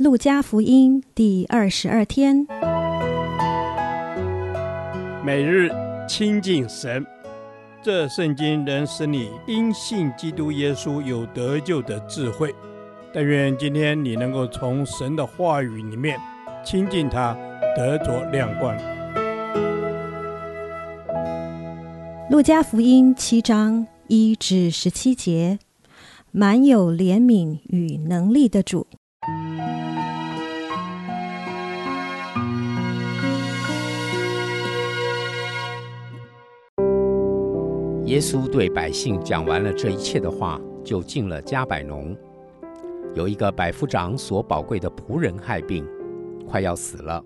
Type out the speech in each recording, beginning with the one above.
路加福音第二十二天，每日亲近神，这圣经能使你因信基督耶稣有得救的智慧。但愿今天你能够从神的话语里面亲近他，得着亮光。路加福音七章一至十七节，满有怜悯与能力的主。耶稣对百姓讲完了这一切的话，就进了迦百农。有一个百夫长所宝贵的仆人害病，快要死了。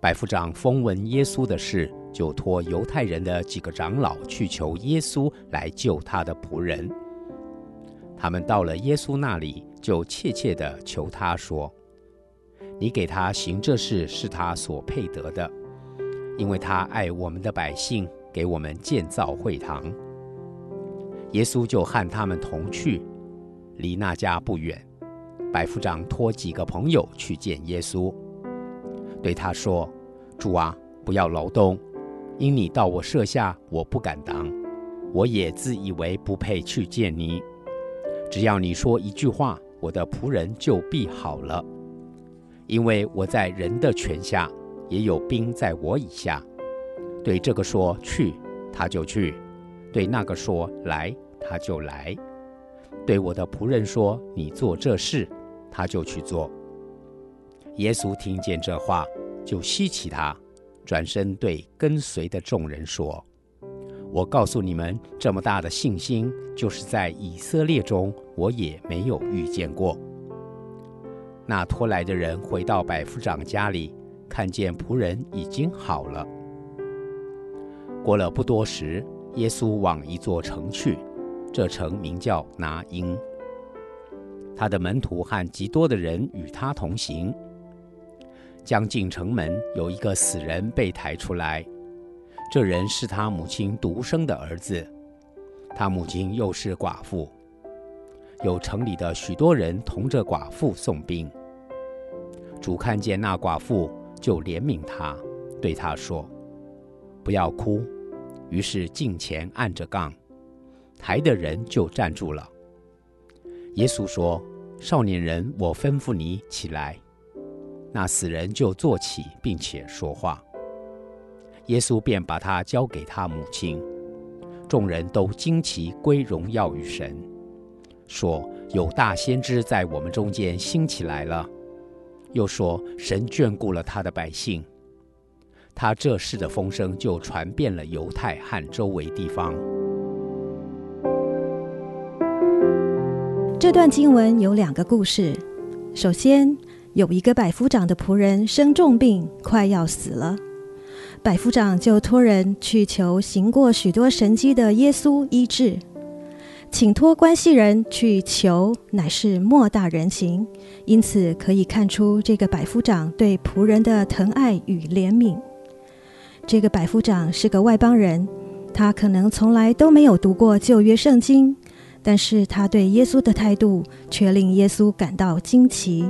百夫长风闻耶稣的事，就托犹太人的几个长老去求耶稣来救他的仆人。他们到了耶稣那里，就切切地求他说：“你给他行这事，是他所配得的，因为他爱我们的百姓。”给我们建造会堂，耶稣就和他们同去，离那家不远。百夫长托几个朋友去见耶稣，对他说：“主啊，不要劳动，因你到我舍下，我不敢当。我也自以为不配去见你。只要你说一句话，我的仆人就必好了。因为我在人的权下，也有兵在我以下。”对这个说去，他就去；对那个说来，他就来；对我的仆人说你做这事，他就去做。耶稣听见这话，就希奇他，转身对跟随的众人说：“我告诉你们，这么大的信心，就是在以色列中，我也没有遇见过。”那托来的人回到百夫长家里，看见仆人已经好了。过了不多时，耶稣往一座城去，这城名叫拿因。他的门徒和极多的人与他同行。将近城门，有一个死人被抬出来，这人是他母亲独生的儿子，他母亲又是寡妇。有城里的许多人同着寡妇送殡。主看见那寡妇，就怜悯他，对他说。不要哭，于是近前按着杠，抬的人就站住了。耶稣说：“少年人，我吩咐你起来。”那死人就坐起，并且说话。耶稣便把他交给他母亲。众人都惊奇，归荣耀于神，说：“有大先知在我们中间兴起来了。”又说：“神眷顾了他的百姓。”他这事的风声就传遍了犹太和周围地方。这段经文有两个故事。首先，有一个百夫长的仆人生重病，快要死了，百夫长就托人去求行过许多神迹的耶稣医治，请托关系人去求，乃是莫大人情。因此可以看出这个百夫长对仆人的疼爱与怜悯。这个百夫长是个外邦人，他可能从来都没有读过旧约圣经，但是他对耶稣的态度却令耶稣感到惊奇。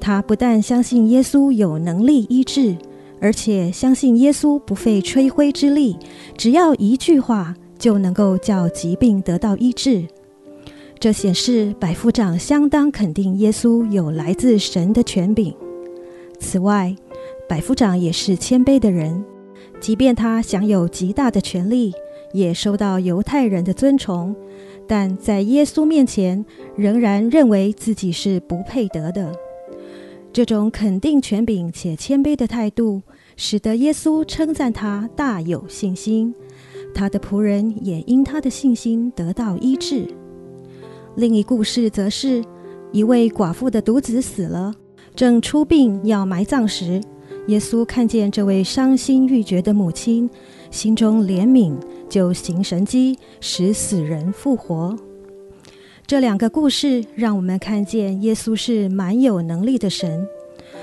他不但相信耶稣有能力医治，而且相信耶稣不费吹灰之力，只要一句话就能够叫疾病得到医治。这显示百夫长相当肯定耶稣有来自神的权柄。此外，百夫长也是谦卑的人，即便他享有极大的权力，也受到犹太人的尊崇，但在耶稣面前，仍然认为自己是不配得的。这种肯定权柄且谦卑的态度，使得耶稣称赞他大有信心，他的仆人也因他的信心得到医治。另一故事则是一位寡妇的独子死了，正出殡要埋葬时，耶稣看见这位伤心欲绝的母亲，心中怜悯，就行神迹，使死人复活。这两个故事让我们看见耶稣是满有能力的神，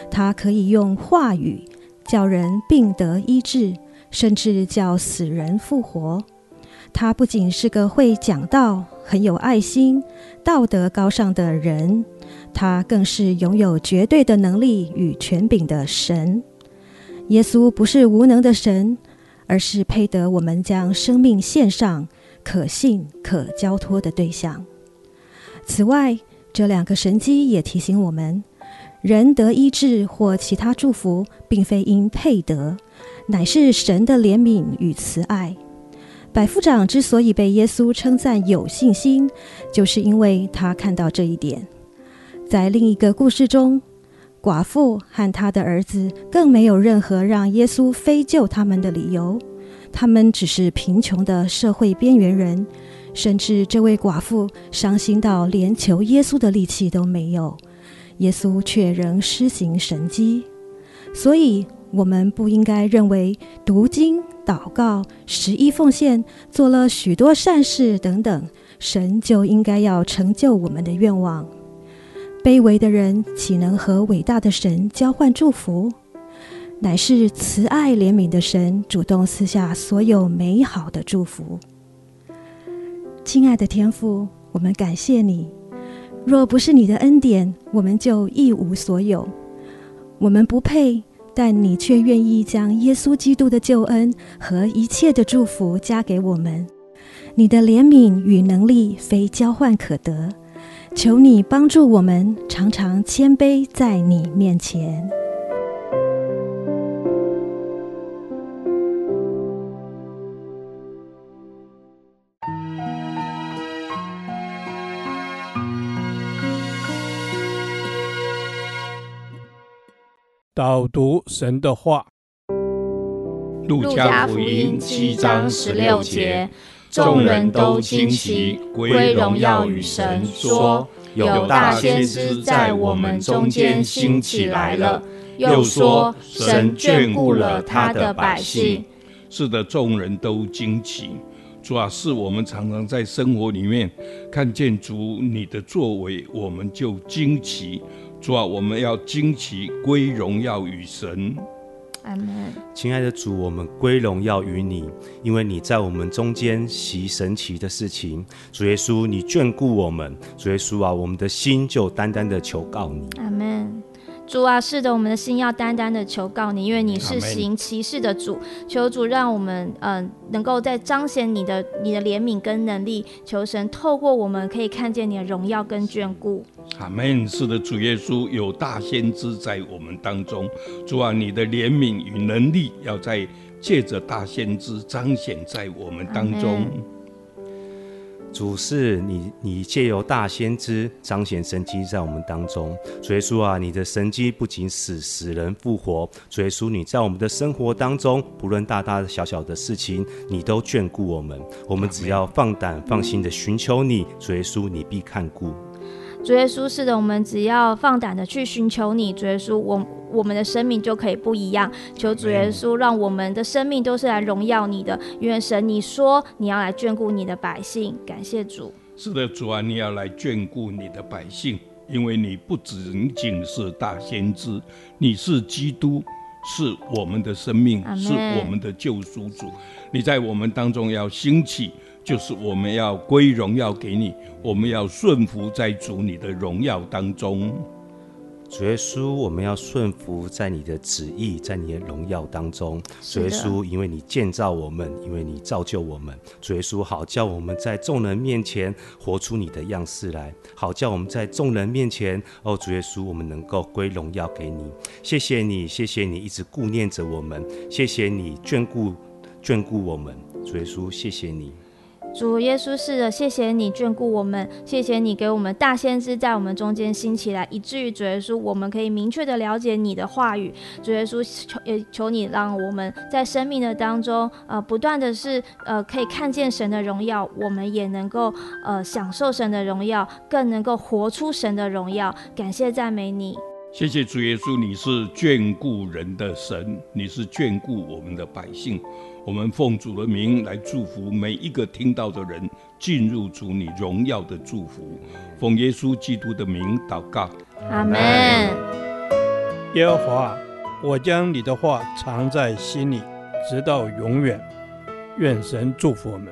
他可以用话语叫人病得医治，甚至叫死人复活。他不仅是个会讲道、很有爱心、道德高尚的人，他更是拥有绝对的能力与权柄的神。耶稣不是无能的神，而是配得我们将生命献上、可信、可交托的对象。此外，这两个神迹也提醒我们，人得医治或其他祝福，并非因配得，乃是神的怜悯与慈爱。百夫长之所以被耶稣称赞有信心，就是因为他看到这一点。在另一个故事中，寡妇和她的儿子更没有任何让耶稣非救他们的理由，他们只是贫穷的社会边缘人，甚至这位寡妇伤心到连求耶稣的力气都没有，耶稣却仍施行神迹。所以，我们不应该认为读经、祷告、十一奉献、做了许多善事等等，神就应该要成就我们的愿望。卑微的人岂能和伟大的神交换祝福？乃是慈爱怜悯的神主动赐下所有美好的祝福。亲爱的天父，我们感谢你。若不是你的恩典，我们就一无所有。我们不配，但你却愿意将耶稣基督的救恩和一切的祝福加给我们。你的怜悯与能力非交换可得。求你帮助我们，常常谦卑在你面前。导读神的话，《路加福音》七章十六节。众人都惊奇，归荣耀与神，说：“有大先知在我们中间兴起来了。”又说：“神眷顾了他的百姓。”是的，众人都惊奇。主要是我们常常在生活里面看见主你的作为，我们就惊奇。主啊，我们要惊奇，归荣耀与神。阿门。亲爱的主，我们归荣耀于你，因为你在我们中间行神奇的事情。主耶稣，你眷顾我们。主耶稣啊，我们的心就单单的求告你。阿门。主啊，是的，我们的心要单单的求告你，因为你是行奇事的主。求主让我们嗯、呃，能够在彰显你的你的怜悯跟能力。求神透过我们可以看见你的荣耀跟眷顾。阿门。是的，主耶稣有大先知在我们当中。主啊，你的怜悯与能力要在借着大先知彰显在我们当中。主是你，你借由大先知彰显神迹在我们当中。主耶稣啊，你的神迹不仅使死人复活，主耶稣你在我们的生活当中，不论大大小小的事情，你都眷顾我们。我们只要放胆放心的寻求你，主耶稣你必看顾。主耶稣，是的，我们只要放胆的去寻求你，主耶稣，我我们的生命就可以不一样。求主耶稣，让我们的生命都是来荣耀你的。愿神，你说你要来眷顾你的百姓，感谢主。是的，主啊，你要来眷顾你的百姓，因为你不仅仅是大先知，你是基督，是我们的生命，是我们的救赎主。你在我们当中要兴起。就是我们要归荣耀给你，我们要顺服在主你的荣耀当中。主耶稣，我们要顺服在你的旨意，在你的荣耀当中。主耶稣，因为你建造我们，因为你造就我们。主耶稣，好叫我们在众人面前活出你的样式来，好叫我们在众人面前，哦，主耶稣，我们能够归荣耀给你。谢谢你，谢谢你一直顾念着我们，谢谢你眷顾眷顾我们。主耶稣，谢谢你。主耶稣，是的，谢谢你眷顾我们，谢谢你给我们大先知在我们中间兴起来，以至于主耶稣，我们可以明确的了解你的话语。主耶稣，求也求你让我们在生命的当中，呃，不断的是呃，可以看见神的荣耀，我们也能够呃享受神的荣耀，更能够活出神的荣耀。感谢赞美你，谢谢主耶稣，你是眷顾人的神，你是眷顾我们的百姓。我们奉主的名来祝福每一个听到的人，进入主你荣耀的祝福。奉耶稣基督的名祷告，阿门。耶和华，我将你的话藏在心里，直到永远。愿神祝福我们。